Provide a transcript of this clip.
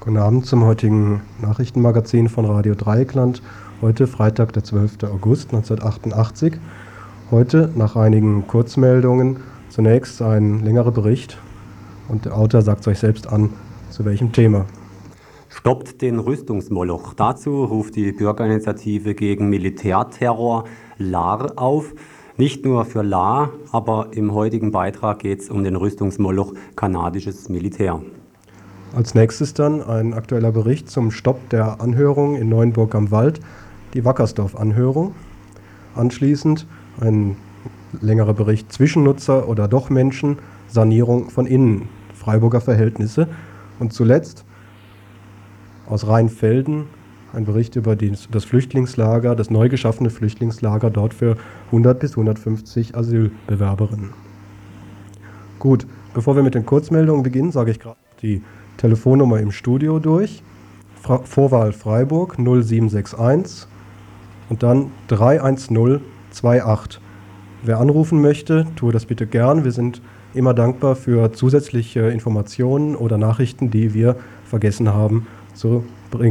Guten Abend zum heutigen Nachrichtenmagazin von Radio Dreieckland. Heute Freitag, der 12. August 1988. Heute nach einigen Kurzmeldungen zunächst ein längerer Bericht und der Autor sagt es euch selbst an, zu welchem Thema. Stoppt den Rüstungsmoloch. Dazu ruft die Bürgerinitiative gegen Militärterror LAR auf. Nicht nur für LAR, aber im heutigen Beitrag geht es um den Rüstungsmoloch kanadisches Militär. Als nächstes dann ein aktueller Bericht zum Stopp der Anhörung in Neuenburg am Wald, die Wackersdorf-Anhörung. Anschließend ein längerer Bericht Zwischennutzer oder doch Menschen, Sanierung von innen, Freiburger Verhältnisse. Und zuletzt aus Rheinfelden ein Bericht über das Flüchtlingslager, das neu geschaffene Flüchtlingslager dort für 100 bis 150 Asylbewerberinnen. Gut, bevor wir mit den Kurzmeldungen beginnen, sage ich gerade die Telefonnummer im Studio durch. Fra Vorwahl Freiburg 0761 und dann 31028. Wer anrufen möchte, tue das bitte gern. Wir sind immer dankbar für zusätzliche Informationen oder Nachrichten, die wir vergessen haben zu